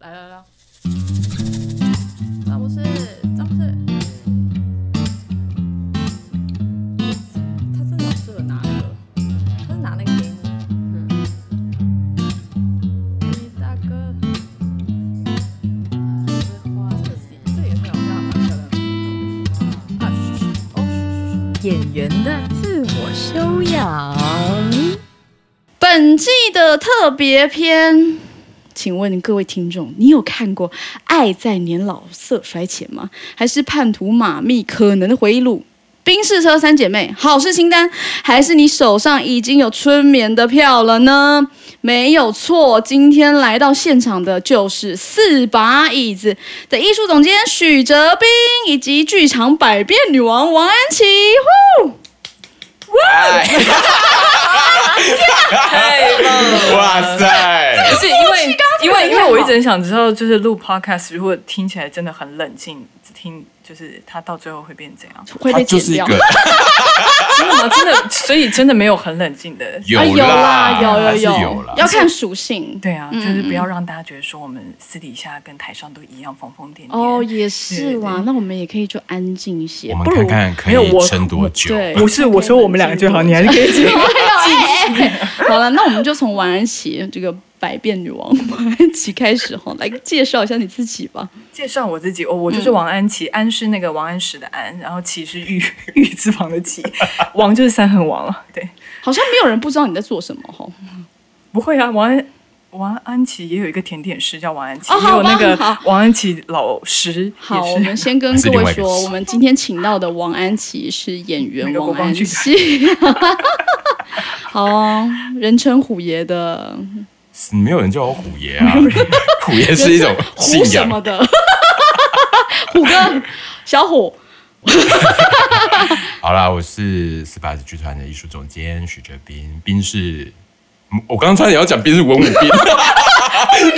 来来来，詹姆斯，詹姆斯，他真的有适合拿那个，他是拿那个给你，嗯，大哥，花这是这也是好像蛮漂亮的，啊，嘘嘘哦，嘘嘘。演员的自我修养。本季的特别篇，请问各位听众，你有看过《爱在年老色衰前》吗？还是《叛徒马密可能的回忆录》？冰室车三姐妹好事清单，还是你手上已经有春眠的票了呢？没有错，今天来到现场的就是四把椅子的艺术总监许哲斌，以及剧场百变女王王安琪。呼 太棒了！哇塞！不是因为因为因为我一直很想知道，就是录 podcast 如果听起来真的很冷静，只听就是它到最后会变怎样？会被剪掉。就是一个 真的吗？真的，所以真的没有很冷静的。有啊，有啦，有有有啦。要看属性。对啊，就是不要让大家觉得说我们私底下跟台上都一样疯疯癫癫。哦，也是对啦，那我们也可以就安静一些。我们不如看看可没有我以撑多久。对，不是我说我们两个就好，你还是可以继续。好了，那我们就从晚安起这个百变女王王安琪开始哈，来介绍一下你自己吧。介绍我自己，哦，我就是王安琪，安是那个王安石的安，然后琪是玉 玉字旁的琪，王就是三横王了。对，好像没有人不知道你在做什么哈。不会啊，王安王安琪也有一个甜点师叫王安琪，哦也有那个王安琪老师好，我们。先跟各位说，我们今天请到的王安琪是演员王安琪。好哦，人称虎爷的没有人叫我虎爷啊，虎爷是一种 虎信仰。什么的，虎哥，小虎。好啦，我是四把子剧团的艺术总监许哲斌，斌是，嗯我刚刚差点要讲斌是文武斌，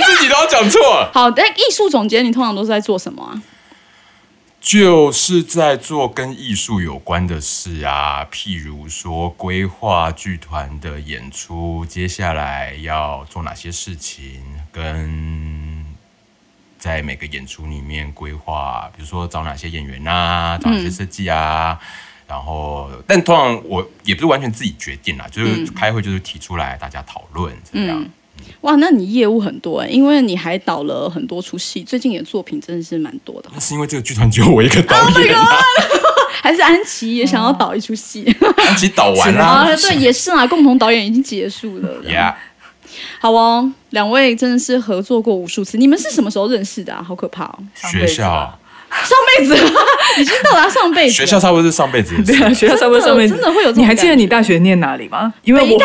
自己都要讲错。好，但艺术总监你通常都是在做什么啊？就是在做跟艺术有关的事啊，譬如说规划剧团的演出，接下来要做哪些事情，跟在每个演出里面规划，比如说找哪些演员啊，找哪些设计啊。然后，但通常我也不是完全自己决定啦，就是开会就是提出来大家讨论这样。嗯哇，那你业务很多哎，因为你还导了很多出戏，最近你的作品真的是蛮多的。那是因为这个剧团只有我一个导演啊，还是安琪也想要导一出戏安琪导完啊？啦。对，也是啊，共同导演已经结束了。Yeah，好哦，两位真的是合作过无数次，你们是什么时候认识的啊？好可怕哦！学校上辈子已经到达上辈子 了，学校差不多是上辈子。对啊，学校差不多上辈子真的会有你还记得你大学念哪里吗？因为我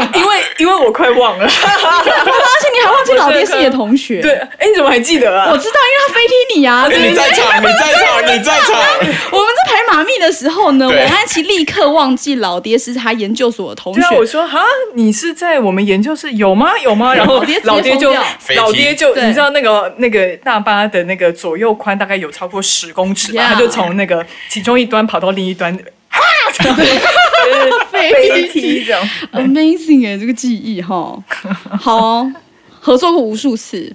因为因为我快忘了。而且你还忘记老爹是你的同学。对，，哎，你怎么还记得啊？我知道，因为他飞踢你啊。你在场，你在场，你在场。我们在排马密的时候呢，对王安琪立刻忘记老爹是他研究所的同对啊，学。我说哈，你是在我们研究室有吗？有吗？然后老爹就老爹就你知道那个那个大巴的那个左右宽大概有超过十公尺他就从那个其中一端跑到另一端，哈，飞飞踢这样。Amazing 哎，这个记忆哈，好哦，合作过无数次。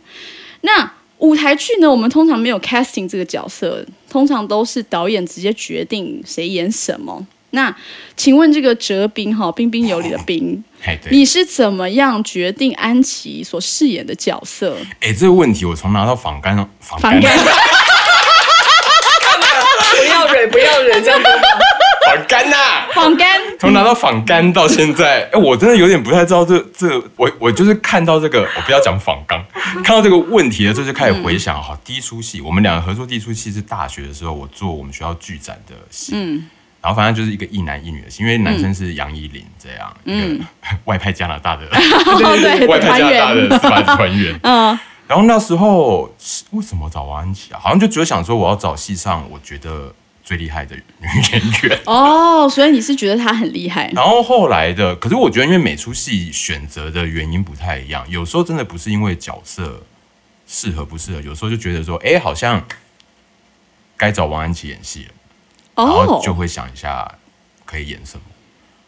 那舞台剧呢，我们通常没有 casting 这个角色，通常都是导演直接决定谁演什么。那请问这个哲斌哈，彬彬有礼的彬，你是怎么样决定安琪所饰演的角色？哎，这个问题我从拿到仿干访反感不要忍，不要忍，这样不访干呐。仿干，从拿到仿干到现在，哎，我真的有点不太知道这这，我我就是看到这个，我不要讲访刚，看到这个问题的时候就开始回想，哈，第一出戏，我们两个合作第一出戏是大学的时候，我做我们学校剧展的戏，嗯。然后反正就是一个一男一女的戏，因为男生是杨依林这样，一个 外派加拿大的哦对外派加拿大的司法团员，嗯。然后那时候是为什么找王安琪啊？好像就只有想说我要找戏上我觉得最厉害的女演员。哦，所以你是觉得她很厉害？然后后来的，可是我觉得因为每出戏选择的原因不太一样，有时候真的不是因为角色适合不适合，有时候就觉得说，哎，好像该找王安琪演戏了，然后哦，就会想一下可以演什么。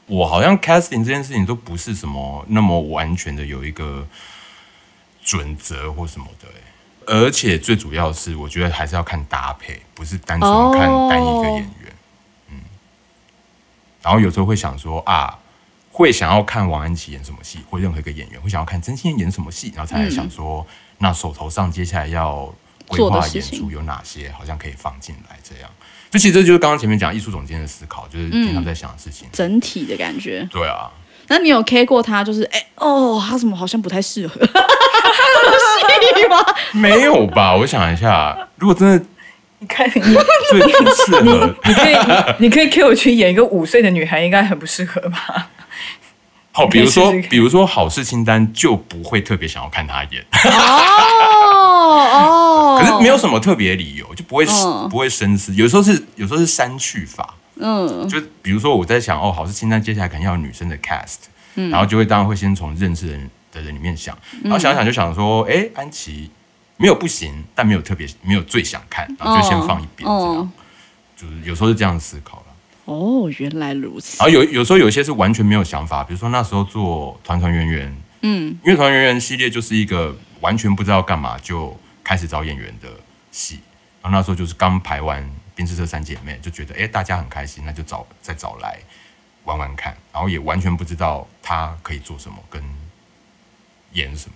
我好像 casting 这件事情都不是什么那么完全的有一个准则或什么的、欸。而且最主要是，我觉得还是要看搭配，不是单纯看单一个演员。嗯，然后有时候会想说啊，会想要看王安琪演什么戏，或任何一个演员会想要看曾心妍演什么戏，然后才来想说，那手头上接下来要规划演出有哪些，好像可以放进来这样。就其实这就是刚刚前面讲艺术总监的思考，就是平常在想的事情。整体的感觉。对啊，那你有 K 过他？就是哎、哦，他怎么好像不太适合戏吗？没有吧？我想一下，如果真的你看你，最不适合，你可以你可以 Q 我去演一个五岁的女孩，应该很不适合吧？好，比如说比如说好事清单就不会特别想要看她演，哦哦，可是没有什么特别理由，就不会嗯不会深思。有时候是有时候是删去法，嗯就比如说我在想哦，好事清单接下来可能要有女生的 cast，然嗯后就会当然会先从认识的人的人里面想，然后想想就想说，哎，安琪没有不行，但没有特别没有最想看，然后就先放一边，这样哦就是有时候是这样思考了。哦，原来如此然。后有有时候有一些是完全没有想法，比如说那时候做团团圆圆，嗯因为团团圆圆系列就是一个完全不知道干嘛就开始找演员的戏，然后那时候就是刚排完《冰之车三姐妹》，就觉得哎大家很开心，那就找再找来玩玩看，然后也完全不知道他可以做什么跟演什么，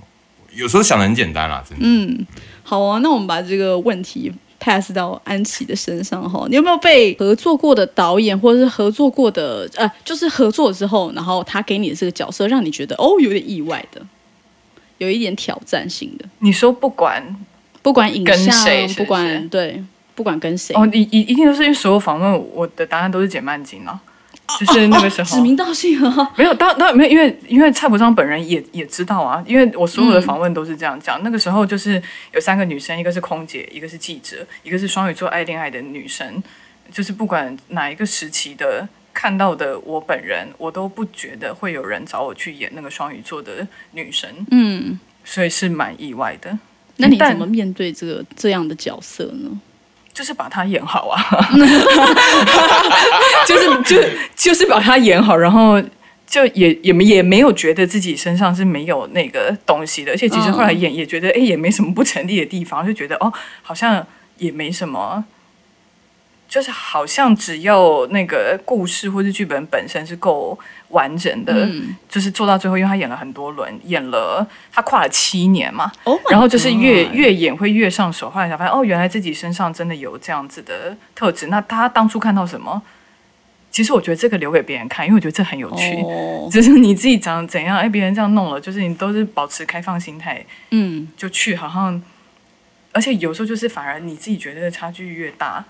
有时候想的很简单啦，真的。嗯，好啊，那我们把这个问题 pass 到安琪的身上哈。你有没有被合作过的导演，或者是合作过的呃，就是合作之后，然后他给你的这个角色，让你觉得哦有点意外的，有一点挑战性的，你说不管不管影跟像，谁是不是不管对，不管跟谁。哦，一一一定都是因为所有访问我的答案都是简曼金啊，就是那个时候、指名道姓啊，没有，当当没有，因为因为蔡伯章本人也也知道啊，因为我所有的访问都是这样讲。那个时候就是有三个女生，一个是空姐，一个是记者，一个是双鱼座爱恋爱的女生。就是不管哪一个时期的看到的我本人，我都不觉得会有人找我去演那个双鱼座的女生，嗯，所以是蛮意外的。那你怎么面对这个这样的角色呢？就是把它演好啊，就是就就是把它演好，然后就也也没也没有觉得自己身上是没有那个东西的，而且其实后来演也觉得哎、诶也没什么不成立的地方，就觉得哦好像也没什么。就是好像只要那个故事或是剧本本身是够完整的，嗯就是做到最后，因为他演了很多轮，演了他跨了七年嘛，，Oh 然后就是越越演会越上手，后来才发现哦，原来自己身上真的有这样子的特质。那他当初看到什么？其实我觉得这个留给别人看，因为我觉得这很有趣。哦，就是你自己长怎样，哎，别人这样弄了，就是你都是保持开放心态嗯就去，好像，而且有时候就是反而你自己觉得差距越大，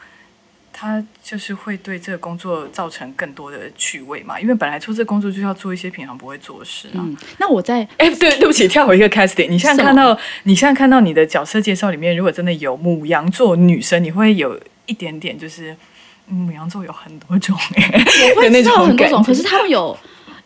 他就是会对这个工作造成更多的趣味嘛。因为本来做这个工作就是要做一些平常不会做的事啊。嗯，那我在 哎，对，对不起，跳回一个 casting。你现在看到，你现在看到你的角色介绍里面，如果真的有母羊座女生，你会有一点点就是，嗯母羊座有很多种哎、我会知道很多种，可是他们有，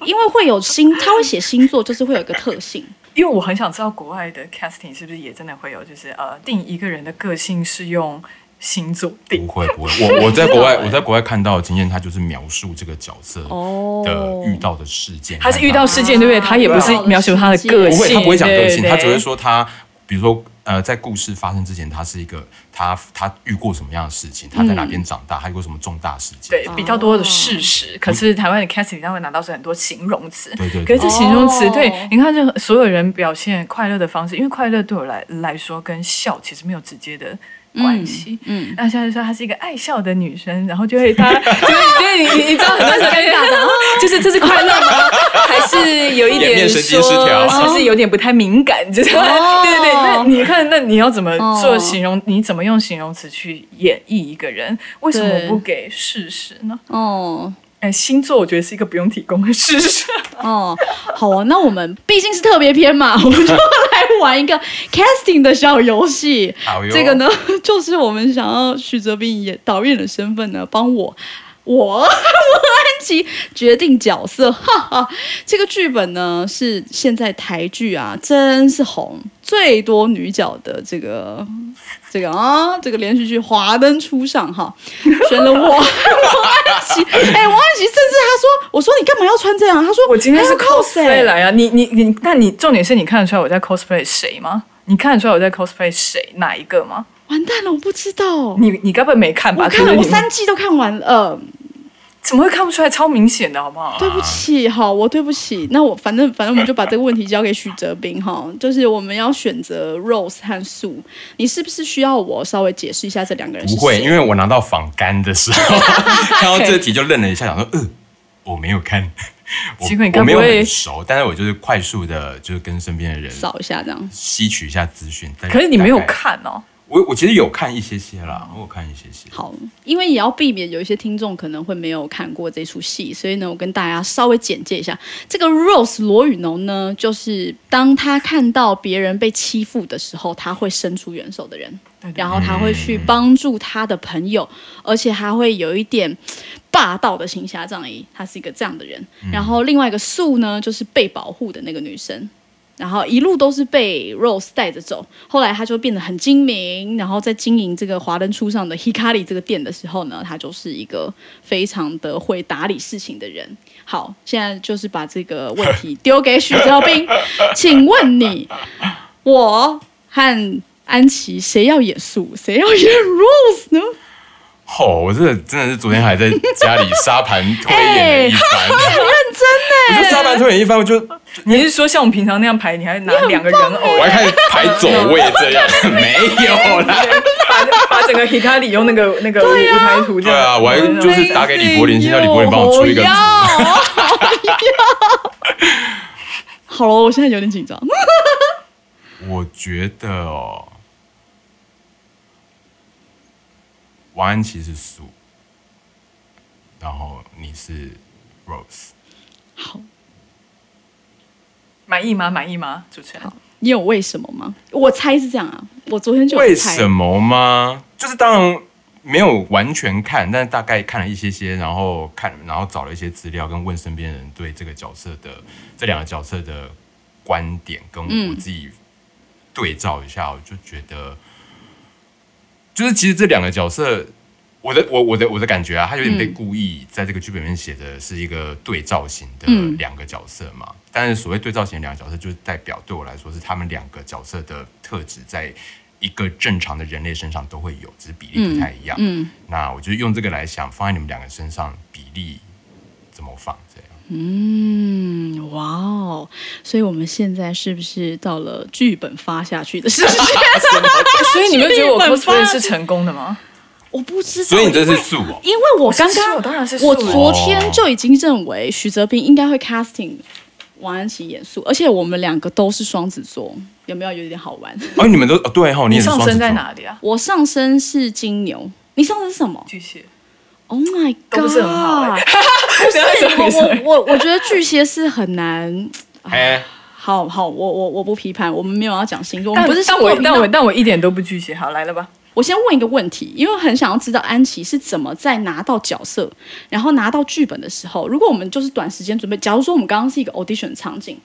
因为会有星，他会写星座，就是会有一个特性。因为我很想知道国外的 casting 是不是也真的会有，就是呃，定一个人的个性是用星座定。不。会不会，我我在国外我在国外看到的经验，他就是描述这个角色哦。的遇到的事件，他是遇到事件，对不对？他也不是描述他的个性，不会，他不会讲个性，他只会。说他，比如说呃，在故事发生之前，他是一个他他遇过什么样的事情，他在哪边长大，他遇过什么重大事件，对，比较多的事实，可是台湾的 casting 他会拿到是很多形容词，对对对可是这形容词，哦。对，你看，这所有人表现快乐的方式，因为快乐对我来来说跟笑其实没有直接的关系。嗯，那现在说她是一个爱笑的女生，然后就会她，就是对你你你知道很多人尴尬的，就是这是快乐吗？还是有一颜点神经失调说是不是有点不太敏感？就是哦对对对，那你看，那你要怎么哦做形容？你怎么用形容词去演绎一个人？为什么不给事实呢？哦哎，星座我觉得是一个不用提供的事实。哦，好啊，那我们毕竟是特别篇嘛，我们就来玩一个 casting 的小游戏。这个呢，就是我们想要徐哲斌演导演的身份呢，帮我我 王安琪决定角色，哈哈。这个剧本呢是现在台剧啊，真是红最多女角的这个这个啊，这个连续剧《华灯初上》哈，选了我 王安琪。哎，王安琪甚至他说，我说你干嘛要穿这样？他说我今天是 cosplay 来啊，你你你，但你重点是你看得出来我在 cosplay 谁吗？你看得出来我在 cosplay 谁哪一个吗？完蛋了，我不知道。你你该不会没看吧？我看了，我三季都看完了。呃怎么会看不出来？超明显的好不好？对不起，好，我对不起。那我反正反正我们就把这个问题交给许哲斌哈，就是我们要选择 Rose 和素，你是不是需要我稍微解释一下这两个人不会，因为我拿到仿干的时候，看到这题就愣了一下，想说，呃，我没有看，我我没有不会很熟，但是我就是快速的，就是跟身边的人扫一下这样。吸取一下资讯。可是你没有，看哦。我我其实有看一些些啦，我有看一些些。好，因为也要避免有一些听众可能会没有看过这出戏，所以呢，我跟大家稍微简介一下，这个 Rose 罗宇农呢，就是当他看到别人被欺负的时候，他会伸出援手的人，对对然后他会去帮助他的朋友，而且还会有一点霸道的行侠仗义，他是一个这样的人。然后另外一个素呢，就是被保护的那个女生。然后一路都是被 Rose 带着走，后来他就变得很精明，然后在经营这个华灯初上的 Hikari 这个店的时候呢，他就是一个非常的会打理事情的人。好，现在就是把这个问题丢给许哲斌，请问你，我和安琪谁要演素，谁要演 Rose 呢？哦，我真的真的是昨天还在家里沙盘推演了一番，很认真我就沙盘推演一番，我就 你是说像我们平常那样排，你还拿两个人偶我还开始排走位这样，没有啦。把把整个 Hikari 用那个那个舞台图这样。对啊，我还就是打给李柏林，先叫李柏林帮我出一个图。好要好要好了，我现在有点紧张。我觉得哦，王安琪是苏，然后你是 Rose，好，满意吗？满意吗？主持人，你有为什么吗？我猜是这样啊，我昨天就有为什么吗？就是当然没有完全看，但是大概看了一些些，然后看，然后找了一些资料，跟问身边人对这个角色的这两个角色的观点，跟我自己对照一下，我就觉得，就是其实这两个角色。我的我我的我的感觉啊，他有点被故意在这个剧本里面写的是一个对照型的嗯两个角色嘛。但是所谓对照型的两个角色，就是代表对我来说是他们两个角色的特质在一个正常的人类身上都会有，只是比例不太一样。嗯那我就用这个来想，放在你们两个身上比例怎么放这样。嗯，哇哦！所以我们现在是不是到了剧本发下去的时间？所以你们觉得我 cosplay 是成功的吗？我不知道，所以你这是素哦，因为我刚刚我当然是我昨天就已经认为许哲斌应该会 casting 王安琪演素，而且我们两个都是双子座，有没有有点好玩？哦，你们都哦对哈，你上升在？哪里啊？我上身是金牛，你上身是什么巨蟹。？Oh my god！都不是很好欸不是 我我我我觉得巨蟹是很难。哎，好好，我我我不批判，我们没有要讲星座，我们但不是但我但我但我一点都不巨蟹。好，来了吧？我先问一个问题，因为很想要知道安琪是怎么在拿到角色，然后拿到剧本的时候，如果我们就是短时间准备，假如说我们刚刚是一个 audition 场景，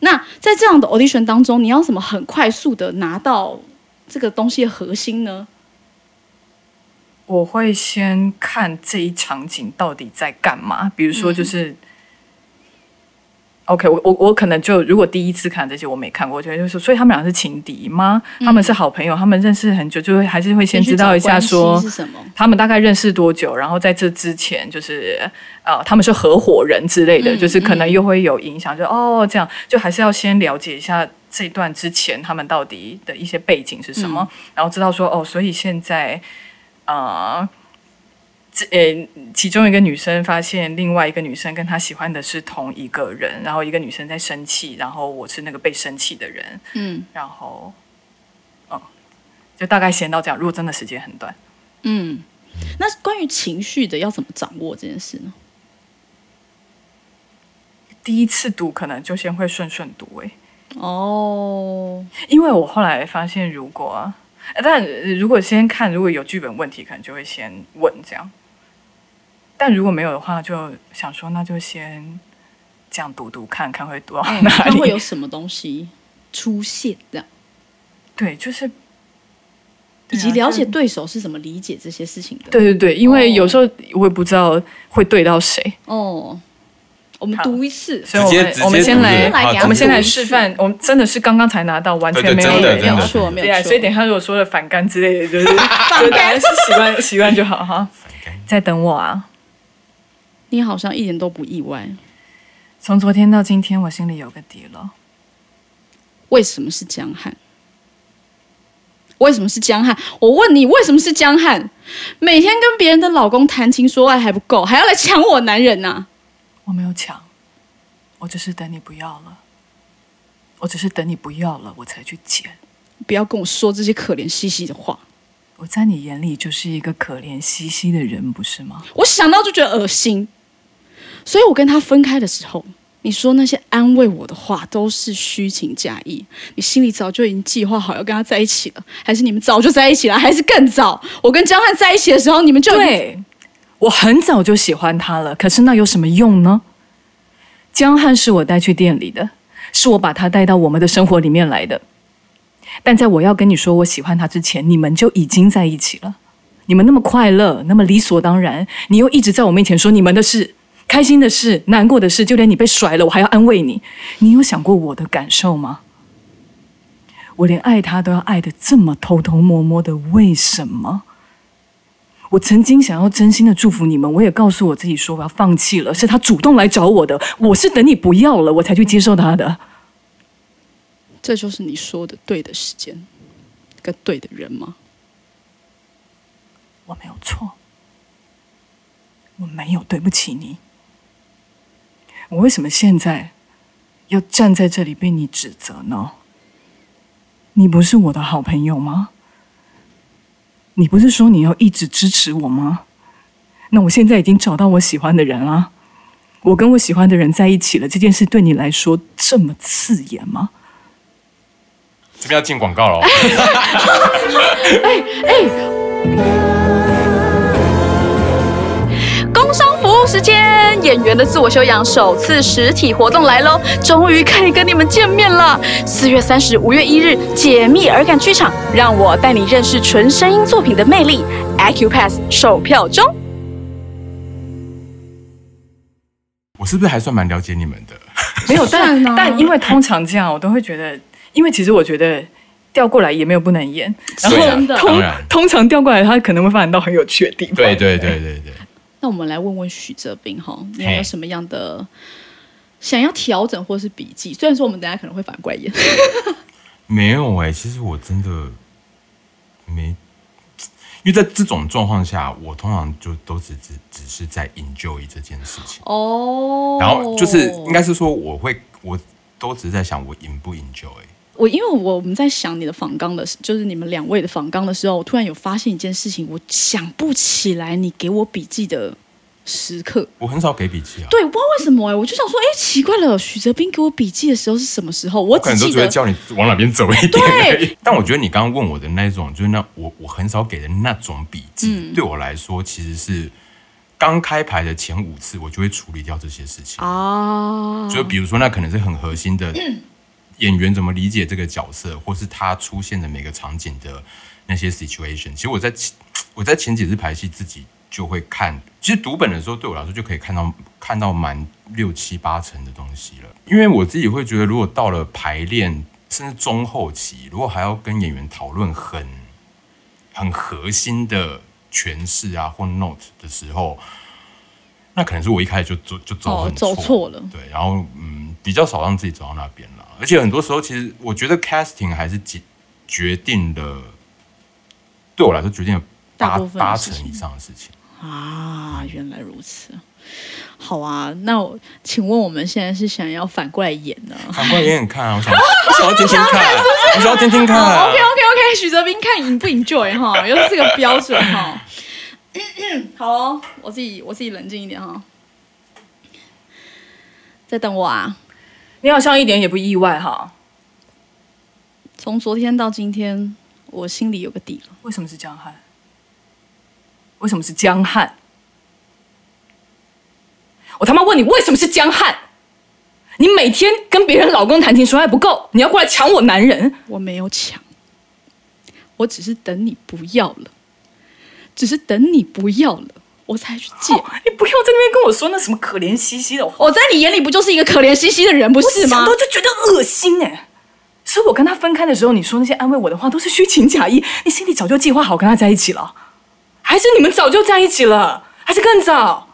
那在这样的 audition 当中，你要怎么很快速的拿到这个东西的核心呢？我会先看这一场景到底在干嘛，比如说就是。OK，我我我可能就如果第一次看这些我没看过，我觉得就是，所以他们俩是情敌吗？他们是好朋友，他们认识很久，就会还是会先知道一下说？他们大概认识多久，然后在这之前就是呃他们是合伙人之类的，嗯就是可能又会有影响，就哦这样，就还是要先了解一下这段之前他们到底的一些背景是什么，然后知道说哦，所以现在呃。这呃，其中一个女生发现另外一个女生跟她喜欢的是同一个人，然后一个女生在生气，然后我是那个被生气的人，嗯然后，嗯，就大概先到这样。如果真的时间很短，嗯。那关于情绪的要怎么掌握这件事呢？第一次读可能就先会顺顺读诶、哦，因为我后来发现，如果呃但呃如果先看如果有剧本问题，可能就会先问这样。但如果没有的话，就想说那就先这样读读看看会读到嗯哪里。看会有什么东西出现，这样，对，就是以及了解对手是怎么理解这些事情的。就对对对，因为有时候我也不知道会对到谁，哦，我们好读一次，所以我们我们先来我们先来示范，我们真的是刚刚才拿到，完全没有错，没对啊，有错。所以等一下如果说了反干之类的，就是 就大家是习惯习惯就好哈。在等我啊！你好像一点都不意外，从昨天到今天，我心里有个底了。为什么是江汉？为什么是江汉？我问你，为什么是江汉？每天跟别人的老公谈情说爱还不够，还要来抢我男人啊呐、我没有抢，我只是等你不要了，我只是等你不要了，我才去捡。不要跟我说这些可怜兮兮的话，我在你眼里就是一个可怜兮兮的人，不是吗？我想到就觉得恶心。所以我跟他分开的时候，你说那些安慰我的话都是虚情假意，你心里早就已经计划好要跟他在一起了，还是你们早就在一起了，还是更早？我跟江汉在一起的时候，你们就对，我很早就喜欢他了，可是那有什么用呢？江汉是我带去店里的，是我把他带到我们的生活里面来的。但在我要跟你说我喜欢他之前，你们就已经在一起了。你们那么快乐，那么理所当然，你又一直在我面前说你们的事、开心的事、难过的事，就连你被甩了，我还要安慰你。你有想过我的感受吗？我连爱他都要爱的这么偷偷摸摸的，为什么？我曾经想要真心的祝福你们，我也告诉我自己说我要放弃了，是他主动来找我的，我是等你不要了，我才去接受他的。这就是你说的对的时间，跟对的人吗？我没有错，我没有对不起你。我为什么现在要站在这里被你指责呢？你不是我的好朋友吗？你不是说你要一直支持我吗？那我现在已经找到我喜欢的人了，我跟我喜欢的人在一起了，这件事对你来说这么刺眼吗？这边要进广告了哦，工时间，演员的自我修养首次实体活动来喽！终于可以跟你们见面了。四月三十、五月一日，解密耳感剧场，让我带你认识纯声音作品的魅力。Acupass 售票中。我是不是还算蛮了解你们的？没有，但但因为通常这样，我都会觉得，因为其实我觉得调过来也没有不能演，然后对啊真的当通然，通常调过来，他可能会发展到很有趣的地方。对对对对对。那我们来问问许哲斌哈，你有嘿没有什么样的想要调整或是笔记？虽然说我们等下可能会反过来演，没有哎、其实我真的没，因为在这种状况下，我通常就都只只只是在 enjoy 这件事情，哦然后就是应该是说，我会我都只是在想我 en 不 enjoy。我因为我我们在想你的访纲的时，就是你们两位的访纲的时候，我突然有发现一件事情，我想不起来你给我笔记的时刻。我很少给笔记啊，对，我不知道为什么哎、我就想说，哎，奇怪了，许哲斌给我笔记的时候是什么时候？我我可能都只记得叫你往哪边走一点对。但我觉得你刚刚问我的那种，就是那我我很少给的那种笔记，嗯对我来说其实是刚开牌的前五次，我就会处理掉这些事情。啊，就比如说，那可能是很核心的 演员怎么理解这个角色，或是他出现的每个场景的那些 situation。其实我在前 我在前几次排戏自己就会看，其实读本的时候对我来说就可以看到看到蛮六七八成的东西了。因为我自己会觉得，如果到了排练甚至中后期，如果还要跟演员讨论很很核心的诠释啊或 note 的时候，那可能是我一开始就走就走哦很走错了对，然后嗯，比较少让自己走到那边了。而且很多时候，其实我觉得 casting 还是决决定了，对我来说决定了八八成以上的事情。啊，原来如此。好啊，那我请问我们现在是想要反过来演呢？反过来演演看啊，我想我想要听听看，我想要听听看啊。OK OK OK，许哲斌看赢不 enjoy 哈，又是这个标准哈。好哦，我自己我自己冷静一点哈。在等我啊！你好像一点也不意外哈。从昨天到今天，我心里有个底了。为什么是江汉？为什么是江汉？我他妈问你，为什么是江汉？你每天跟别人老公谈情说爱不够，你要过来抢我男人？我没有抢，我只是等你不要了，只是等你不要了，我才去借。你不要在那边跟我说那什么可怜兮兮的话，我在你眼里不就是一个可怜兮兮的人，不是吗我想？到就觉得恶心哎、所以我跟他分开的时候，你说那些安慰我的话都是虚情假意，你心里早就计划好跟他在一起了，还是你们早就在一起了，还是更早？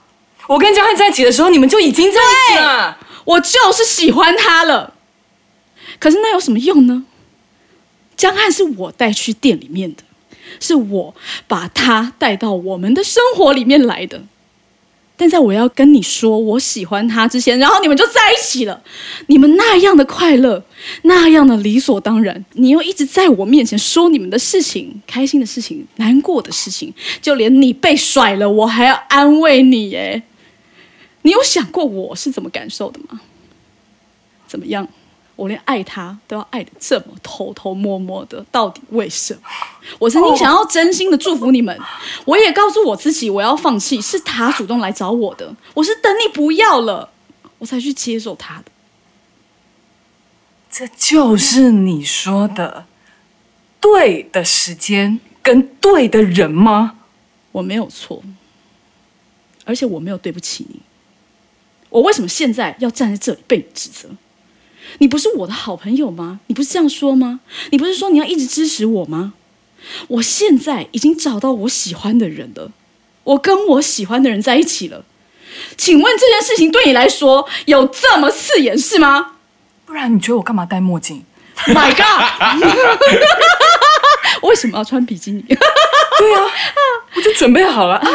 我跟江汉在一起的时候，你们就已经在一起了。我就是喜欢他了，可是那有什么用呢？江汉是我带去店里面的，是我把他带到我们的生活里面来的。但在我要跟你说我喜欢他之前，然后你们就在一起了，你们那样的快乐，那样的理所当然，你又一直在我面前说你们的事情，开心的事情，难过的事情，就连你被甩了，我还要安慰你，哎，你有想过我是怎么感受的吗？怎么样？我连爱他都要爱的这么偷偷摸摸的，到底为什么？我曾经想要真心的祝福你们，我也告诉我自己我要放弃，是他主动来找我的，我是等你不要了，我才去接受他的。这就是你说的对的时间跟对的人吗？我没有错，而且我没有对不起你。我为什么现在要站在这里被你指责？你不是我的好朋友吗？你不是这样说吗？你不是说你要一直支持我吗？我现在已经找到我喜欢的人了，我跟我喜欢的人在一起了。请问这件事情对你来说有这么刺眼是吗不然你觉得我干嘛戴墨镜？？My God！为什么要穿比基尼？对啊，我就准备好了 啊！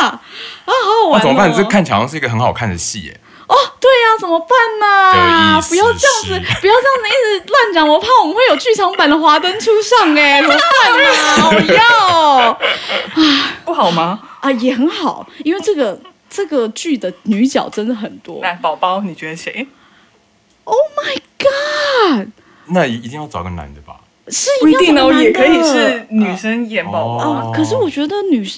啊，好好玩、哦！那怎么办？这看起来好像是一个很好看的戏耶。哦，对呀、怎么办呢、不要这样子，不要这样子一直乱讲，我怕我们会有剧场版的华灯初上哎，怎么办啊？我要啊不好吗？啊，也很好，因为这个这个剧的女角真的很多。来，宝宝，你觉得谁？Oh my god！那一定要找个男的吧？是一定哦，要男的也可以是女生演宝宝。啊、可是我觉得女，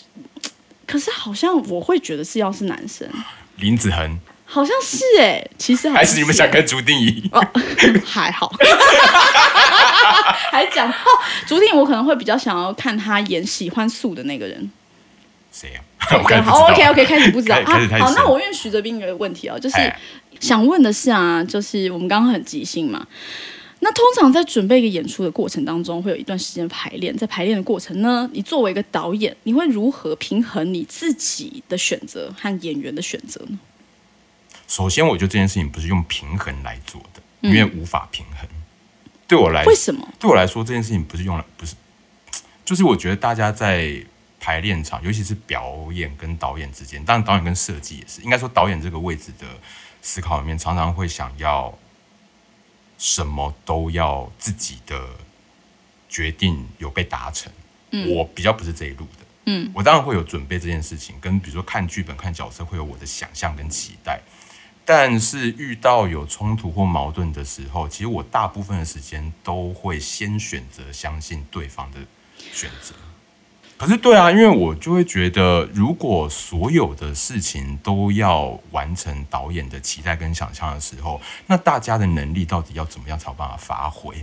可是好像我会觉得是要是男生，林子恒，好像是哎，其实还是你们想跟朱定怡？哦，还好，还讲哦，竹定我可能会比较想要看他演喜欢素的那个人。谁呀？我开始不知道。好，OK OK，开始不知道开始开始好，那我问徐哲斌一个问题哦，就是哎想问的是啊，就是我们刚刚很即兴嘛，那通常在准备一个演出的过程当中，会有一段时间排练，在排练的过程呢，你作为一个导演，你会如何平衡你自己的选择和演员的选择呢？首先，我觉得这件事情不是用平衡来做的，因为无法平衡。对我来，为什么？对我来说，这件事情不是用来，不是，就是我觉得大家在排练场，尤其是表演跟导演之间，当然导演跟设计也是，应该说导演这个位置的思考里面，常常会想要什么都要自己的决定有被达成。我比较不是这一路的。嗯，我当然会有准备这件事情，跟比如说看剧本、看角色，会有我的想象跟期待。但是遇到有冲突或矛盾的时候，其实我大部分的时间都会先选择相信对方的选择。可是对啊，因为我就会觉得，如果所有的事情都要完成导演的期待跟想象的时候，那大家的能力到底要怎么样才有办法发挥？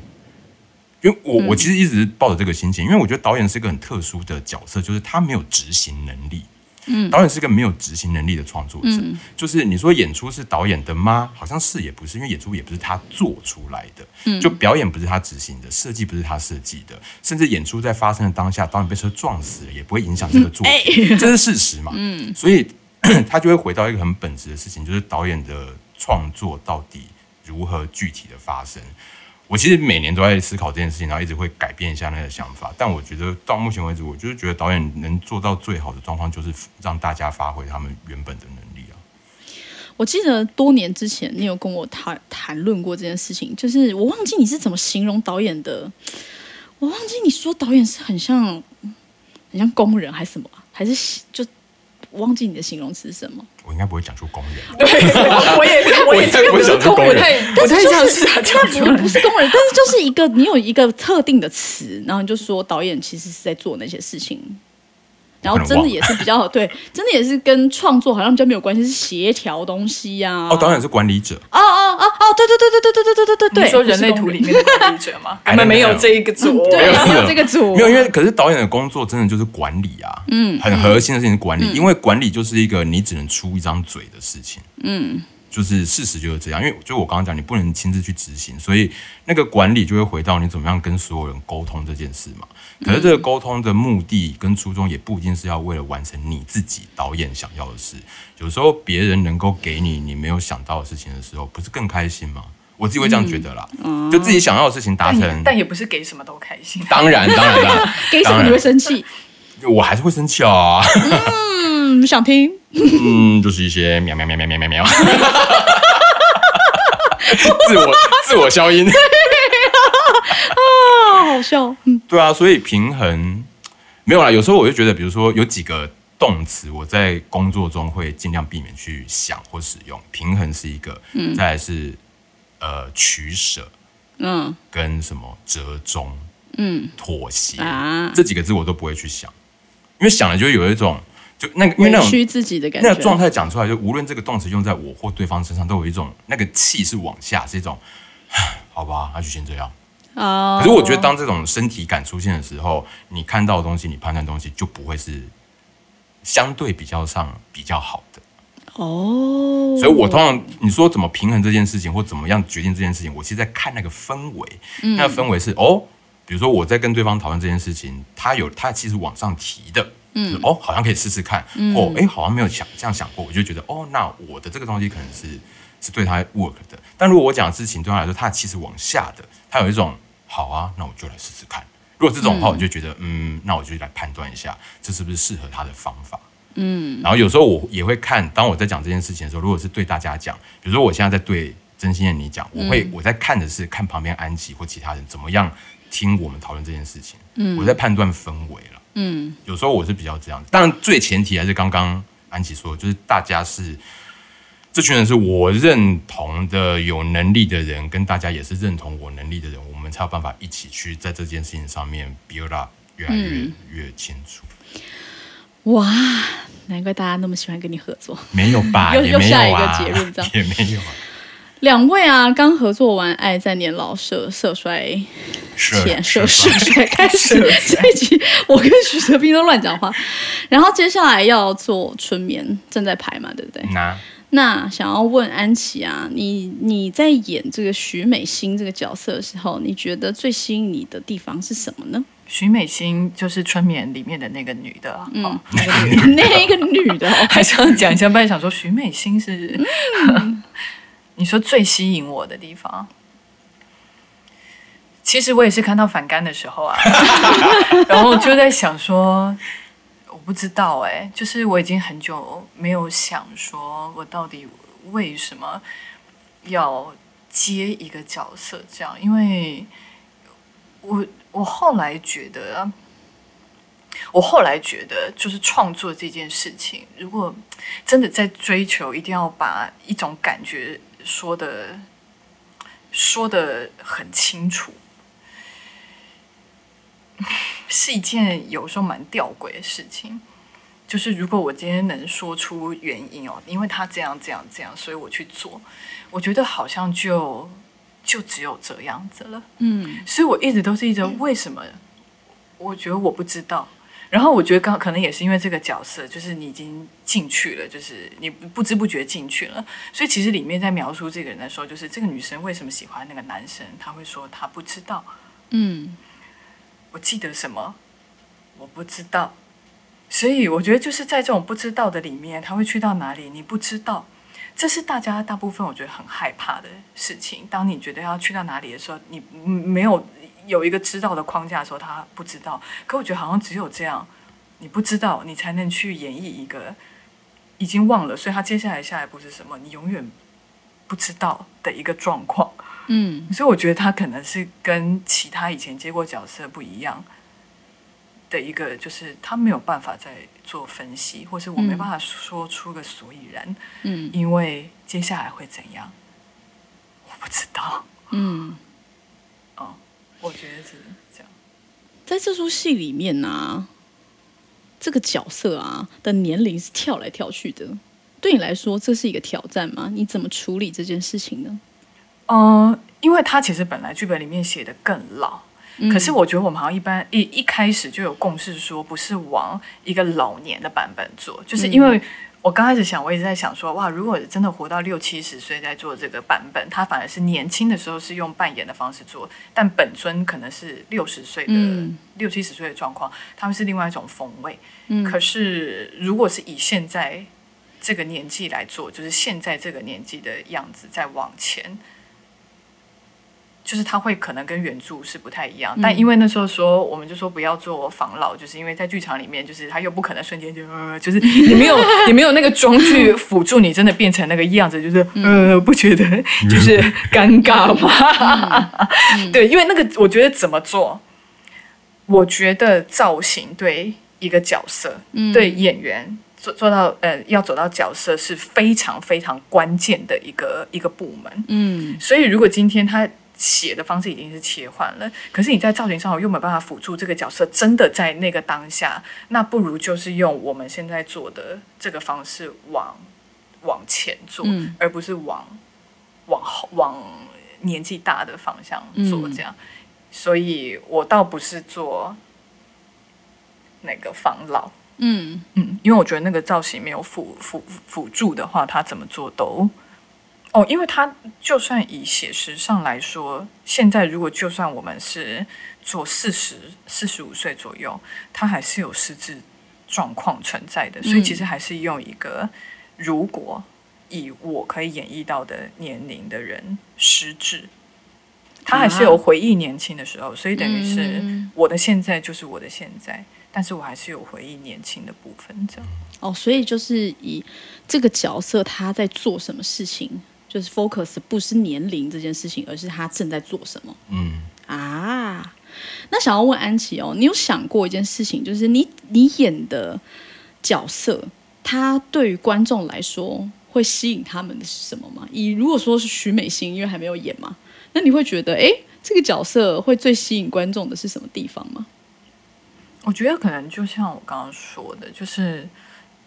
因为我我其实一直抱着这个心情，因为我觉得导演是一个很特殊的角色，就是他没有执行能力。嗯，导演是个没有执行能力的创作者。就是你说演出是导演的吗？好像是也不是，因为演出也不是他做出来的。嗯，就表演不是他执行的，设计不是他设计的，甚至演出在发生的当下，导演被车撞死了，也不会影响这个作品，这是事实嘛。嗯，所以 他就会回到一个很本质的事情，就是导演的创作到底如何具体的发生。我其实每年都在思考这件事情，然后一直会改变一下那个想法。但我觉得到目前为止，我就是觉得导演能做到最好的状况，就是让大家发挥他们原本的能力啊。我记得多年之前你有跟我谈谈论过这件事情，就是我忘记你是怎么形容导演的，我忘记你说导演是很像很像工人还是什么，还是就我忘记你的形容词是什么。我应该不会讲出工人，我也我也我也不想去公园我太我太像是啊，讲出来不是工人，但是就是一个你有一个特定的词，然后你就说导演其实是在做那些事情，然后真的也是比较对，真的也是跟创作好像比较没有关系，是协调东西呀、哦，导演是管理者，哦哦哦哦，对对对对对对对对对对对，你说人类图里面的管理者吗？哎我们没有这一个组，对没没有这个组。没有，因为可是导演的工作真的就是管理啊，嗯，很核心的事情是管理，因为管理就是一个你只能出一张嘴的事情，嗯，就是事实就是这样，因为就我刚刚讲，你不能亲自去执行，所以那个管理就会回到你怎么样跟所有人沟通这件事嘛。可是这个沟通的目的跟初衷也不一定是要为了完成你自己导演想要的事，有时候别人能够给你你没有想到的事情的时候，不是更开心吗？我自己会这样觉得啦，就自己想要的事情达成，但也不是给什么都开心。当然，当然，当然，给什么你会生气？我还是会生气啊。嗯，想听。嗯，就是一些喵喵喵喵喵喵喵，自我 自我消音。啊，好笑。嗯对啊，所以平衡没有啦。有时候我就觉得，比如说有几个动词，我在工作中会尽量避免去想或使用。平衡是一个，再来是呃取舍嗯跟什么折中、嗯妥协、啊，这几个字我都不会去想，因为想了就会有一种就那个因为那种屈自己的感觉。那个状态讲出来，就无论这个动词用在我或对方身上，都有一种那个气是往下，是一种，好吧，那就先这样。哦，可是我觉得，当这种身体感出现的时候，你看到的东西，你判断东西，就不会是相对比较上比较好的。哦，所以我通常你说怎么平衡这件事情，或怎么样决定这件事情，我其实在看那个氛围，那个氛围是哦，比如说我在跟对方讨论这件事情，他有他其实往上提的。嗯，哦，好像可以试试看，哦，哎，好像没有想这样想过，我就觉得，哦，那我的这个东西可能是是对他 work 的。但如果我讲的事情对他来说，他其实往下的，他有一种好啊，那我就来试试看。如果这种的话，我就觉得，嗯，那我就来判断一下，这是不是适合他的方法。嗯，然后有时候我也会看，当我在讲这件事情的时候，如果是对大家讲，比如说我现在在对真心的你讲，我会、我在看的是看旁边安琪或其他人怎么样听我们讨论这件事情，嗯，我在判断氛围了，嗯，有时候我是比较这样，当然最前提还是刚刚安琪说的，就是大家是这群人是我认同的有能力的人，跟大家也是认同我能力的人，我们才有办法一起去在这件事情上面 build up 越来越、越清楚。哇，难怪大家那么喜欢跟你合作。没有吧？又也没有又下一个啊，结论这样也没有啊。两位啊，刚合作完《爱在年老色色衰是前色是 色衰开始这一集，我跟许哲斌都乱讲话。然后接下来要做春眠，正在排嘛，对不对？那那想要问安琪啊，你你在演这个徐美心这个角色的时候，你觉得最吸引你的地方是什么呢？徐美心就是《春眠》里面的那个女的，嗯，哦、那个女，那个女的哦，还想讲一下，本来想说徐美心是，你说最吸引我的地方。其实我也是看到反干的时候啊，然后就在想说，我不知道哎、就是我已经很久没有想说我到底为什么要接一个角色这样，因为我我后来觉得啊。我后来觉得，就是创作这件事情，如果真的在追求，一定要把一种感觉说的说的很清楚，是一件有时候蛮吊诡的事情。就是如果我今天能说出原因哦，因为他这样这样这样，所以我去做，我觉得好像就就只有这样子了。嗯所以我一直都是一直为什么？我觉得我不知道。然后我觉得刚可能也是因为这个角色，就是你已经进去了，就是你不知不觉进去了，所以其实里面在描述这个人的时候，就是这个女生为什么喜欢那个男生，她会说她不知道。嗯我记得什么？我不知道。所以我觉得就是在这种不知道的里面，他会去到哪里？你不知道，这是大家大部分我觉得很害怕的事情。当你觉得要去到哪里的时候，你没有有一个知道的框架的时候，他不知道。可我觉得好像只有这样，你不知道，你才能去演绎一个已经忘了，所以他接下来下一步是什么？你永远不知道的一个状况。嗯所以我觉得他可能是跟其他以前接过角色不一样的一个，就是他没有办法再做分析，或是我没办法说出个所以然，嗯因为接下来会怎样，我不知道。嗯，哦，我觉得是这样。在这出戏里面呢、这个角色啊的年龄是跳来跳去的，对你来说这是一个挑战吗？你怎么处理这件事情呢？嗯，因为他其实本来剧本里面写的更老，可是我觉得我们好像一般一一开始就有共识说，不是往一个老年的版本做，就是因为我刚开始想，我一直在想说，哇，如果真的活到六七十岁在做这个版本，他反而是年轻的时候是用扮演的方式做，但本尊可能是六十岁的、嗯六七十岁的状况，他们是另外一种风味。嗯可是如果是以现在这个年纪来做，就是现在这个年纪的样子再往前。就是他会可能跟原著是不太一样，但因为那时候说，我们就说不要做防老，就是因为在剧场里面，就是他又不可能瞬间就呃，就是你没有你没有那个装去 辅助你，真的变成那个样子，就是呃，不觉得就是尴尬吗？对，因为那个我觉得怎么做，我觉得造型对一个角色，对演员做做到呃要走到角色是非常非常关键的一个一个部门。嗯。所以如果今天他写的方式已经是切换了，可是你在造型上又没有办法辅助这个角色真的在那个当下，那不如就是用我们现在做的这个方式往往前做，嗯而不是往往后往年纪大的方向做嗯这样。所以我倒不是做那个防老，嗯嗯，因为我觉得那个造型没有辅辅辅助的话，他怎么做都哦，因为他就算以写实上来说，现在如果就算我们是做四十四十五岁左右，他还是有失智状况存在的，所以其实还是用一个如果以我可以演绎到的年龄的人失智。他还是有回忆年轻的时候，所以等于是嗯我的现在就是我的现在，但是我还是有回忆年轻的部分，这样。哦，所以就是以这个角色他在做什么事情，就是 focus 不是年龄这件事情，而是他正在做什么嗯，啊。那想要问安琪哦，你有想过一件事情，就是你你演的角色，他对于观众来说会吸引他们的是什么吗？以如果说是徐美心，因为还没有演嘛，那你会觉得，哎，这个角色会最吸引观众的是什么地方吗？我觉得可能就像我刚刚说的，就是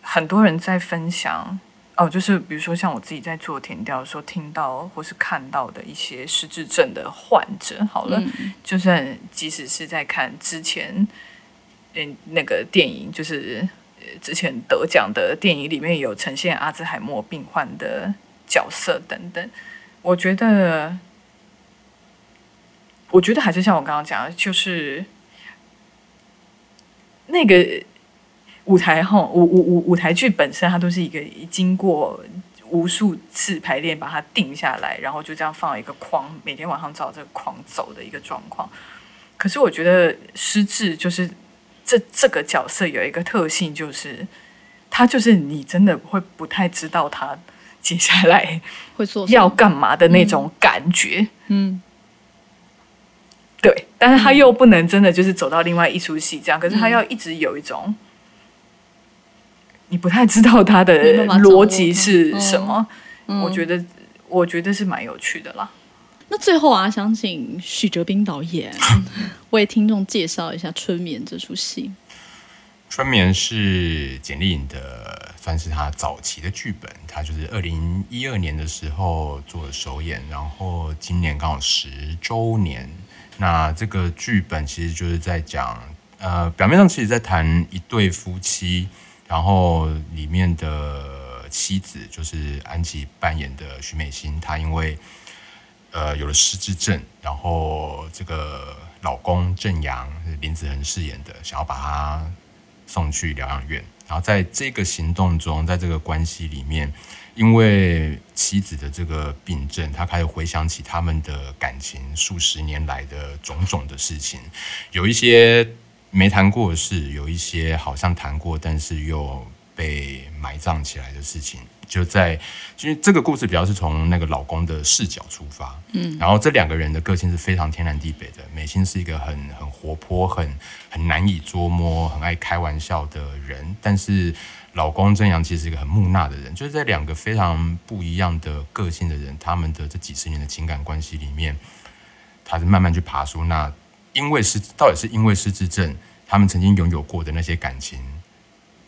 很多人在分享哦，就是比如说像我自己在做填调的时候听到或是看到的一些失智症的患者，好了，就算即使是在看之前嗯那个电影，就是呃之前得奖的电影里面有呈现阿兹海默病患的角色等等，我觉得。我觉得还是像我刚刚讲的，就是那个舞台哈，舞舞舞舞台剧本身，它都是一个经过无数次排练把它定下来，然后就这样放一个框，每天晚上照这个框走的一个状况。可是我觉得失智就是这这个角色有一个特性，就是他就是你真的会不太知道他接下来会做要干嘛的那种感觉。嗯对，但是他又不能真的就是走到另外一出戏这样，可是他要一直有一种，你不太知道他的 逻辑是什么，嗯我觉得我觉得是蛮有趣的啦。那最后啊，想请许哲斌导演 为听众介绍一下《春眠》这出戏。春眠是简丽颖的，算是他早期的剧本。他就是二零一二年的时候做的首演，然后今年刚好十周年。那这个剧本其实就是在讲，呃，表面上其实在谈一对夫妻，然后里面的妻子就是安琪扮演的徐美心，她因为呃有了失智症，然后这个老公郑阳林子恒饰演的，想要把她送去疗养院。然后在这个行动中，在这个关系里面，因为妻子的这个病症，他开始回想起他们的感情数十年来的种种的事情，有一些没谈过的事，有一些好像谈过，但是又被埋葬起来的事情，就在因为这个故事比较是从那个老公的视角出发，嗯，然后这两个人的个性是非常天南地北的。美心是一个很很活泼、很很难以捉摸、很爱开玩笑的人，但是老公曾阳其实是一个很木讷的人，就是在两个非常不一样的个性的人，他们的这几十年的情感关系里面，他是慢慢去爬出那因为失到底是因为失智症，他们曾经拥有过的那些感情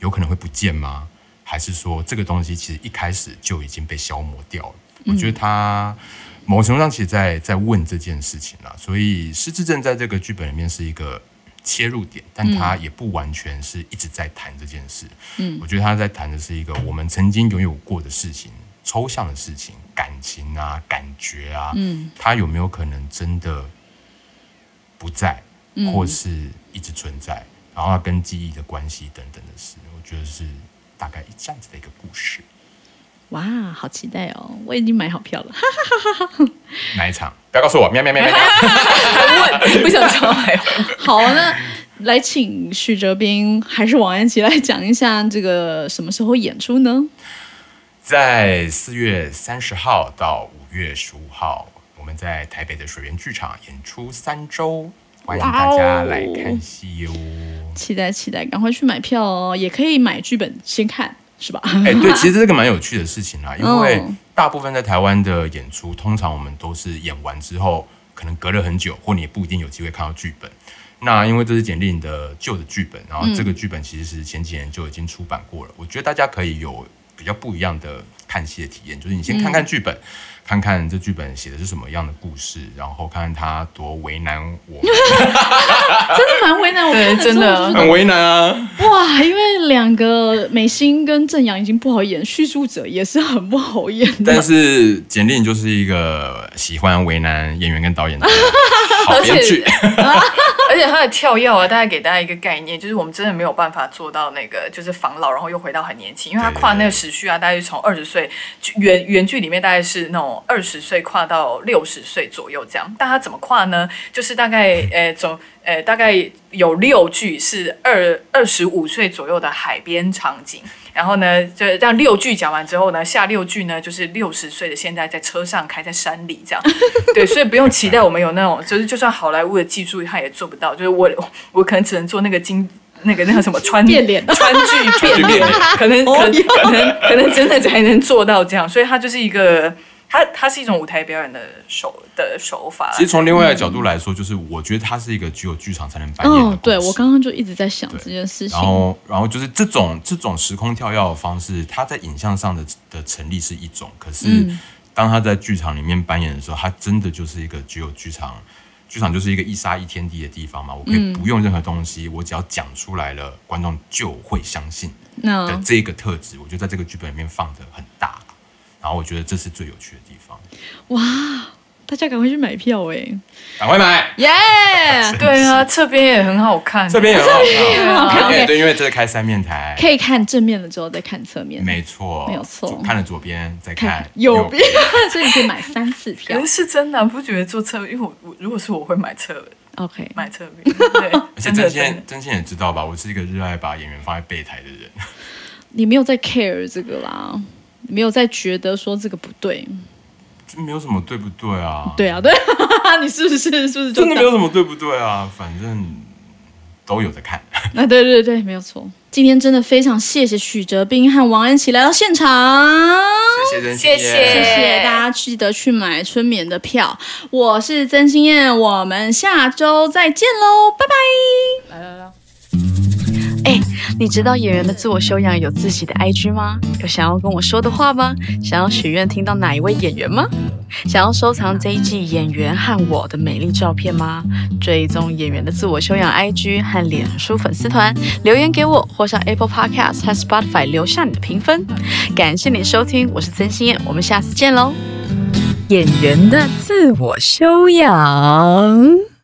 有可能会不见吗？还是说这个东西其实一开始就已经被消磨掉了？我觉得他某程度上其实在在问这件事情了。所以失智症在这个剧本里面是一个切入点，但他也不完全是一直在谈这件事。嗯，我觉得他在谈的是一个我们曾经拥有过的事情，抽象的事情，感情啊，感觉啊，嗯，他有没有可能真的不在，或是一直存在？然后它跟记忆的关系等等的事，我觉得是大概这样子的一个故事。哇，好期待哦！我已经买好票了。哪一场？不要告诉我！喵喵喵喵！还问？不想说还 好，那来请许哲斌还是王安琪来讲一下这个什么时候演出呢？在四月三十号到五月十五号，我们在台北的水源剧场演出三周。欢迎大家来看戏哟！期待期待，赶快去买票哦！也可以买剧本先看，是吧？哎，对，其实这个蛮有趣的事情啦，因为大部分在台湾的演出，通常我们都是演完之后，可能隔了很久，或你也不一定有机会看到剧本。那因为这是简历的旧的剧本，然后这个剧本其实是前几年就已经出版过了，我觉得大家可以有比较不一样的看戏的体验，就是你先看看剧本。看看这剧本写的是什么样的故事，然后看看他多为难我，真的蛮为难我，真的很为难啊！哇，因为两个美心跟正阳已经不好演，叙述者也是很不好演。但是简历就是一个喜欢为难演员跟导演的 好编剧。而且他的跳跃啊，大概给大家一个概念，就是我们真的没有办法做到那个，就是防老，然后又回到很年轻，因为他跨那个时序啊，大概是从二十岁原原剧里面大概是那种二十岁跨到六十岁左右这样，但他怎么跨呢？就是大概呃总呃大概有六句是二二十五岁左右的海边场景。然后呢，就让六句讲完之后呢，下六句呢就是六十岁的现在在车上开在山里这样，对，所以不用期待我们有那种，就是就算好莱坞的技术他也做不到，就是我我可能只能做那个金那个那个什么川变脸 川剧 变脸，可能可能可能可能真的才能做到这样，所以它就是一个。它它是一种舞台表演的手的手法。其实从另外一个角度来说，就是我觉得它是一个只有剧场才能扮演的。对我刚刚就一直在想这件事情。然后，然后就是这种这种时空跳跃的方式，它在影像上的的成立是一种，可是当他在剧场里面扮演的时候，它真的就是一个只有剧场，剧场就是一个一沙一天地的地方嘛。我可以不用任何东西，我只要讲出来了，观众就会相信的这个特质，我觉得在这个剧本里面放的很大。然后我觉得这是最有趣的地方。哇！大家赶快去买票哎！赶快买！耶！对啊，侧边也很好看，侧边也很好看。对，因为这是开三面台，可以看正面了之后再看侧面。没错，没有错。看了左边再看右边，所以你可以买三次票。是真的，不觉得坐侧？因为我我如果是我会买侧，OK，买侧面。对，而且真心真心也知道吧，我是一个热爱把演员放在备台的人。你没有在 care 这个啦。没有再觉得说这个不对，就没有什么对不对啊？对啊，对，你是不是是不是真的没有什么对不对啊？反正都有在看。啊，对对对，没有错。今天真的非常谢谢许哲斌和王安琪来到现场，谢谢谢谢谢谢大家，记得去买春眠的票。我是曾心燕，我们下周再见喽，拜拜。来来来。哎，你知道演员的自我修养有自己的 IG 吗？有想要跟我说的话吗？想要许愿听到哪一位演员吗？想要收藏这一季演员和我的美丽照片吗？追踪演员的自我修养 IG 和脸书粉丝团，留言给我，或上 Apple Podcast 和 Spotify 留下你的评分。感谢你收听，我是曾心燕，我们下次见喽。演员的自我修养。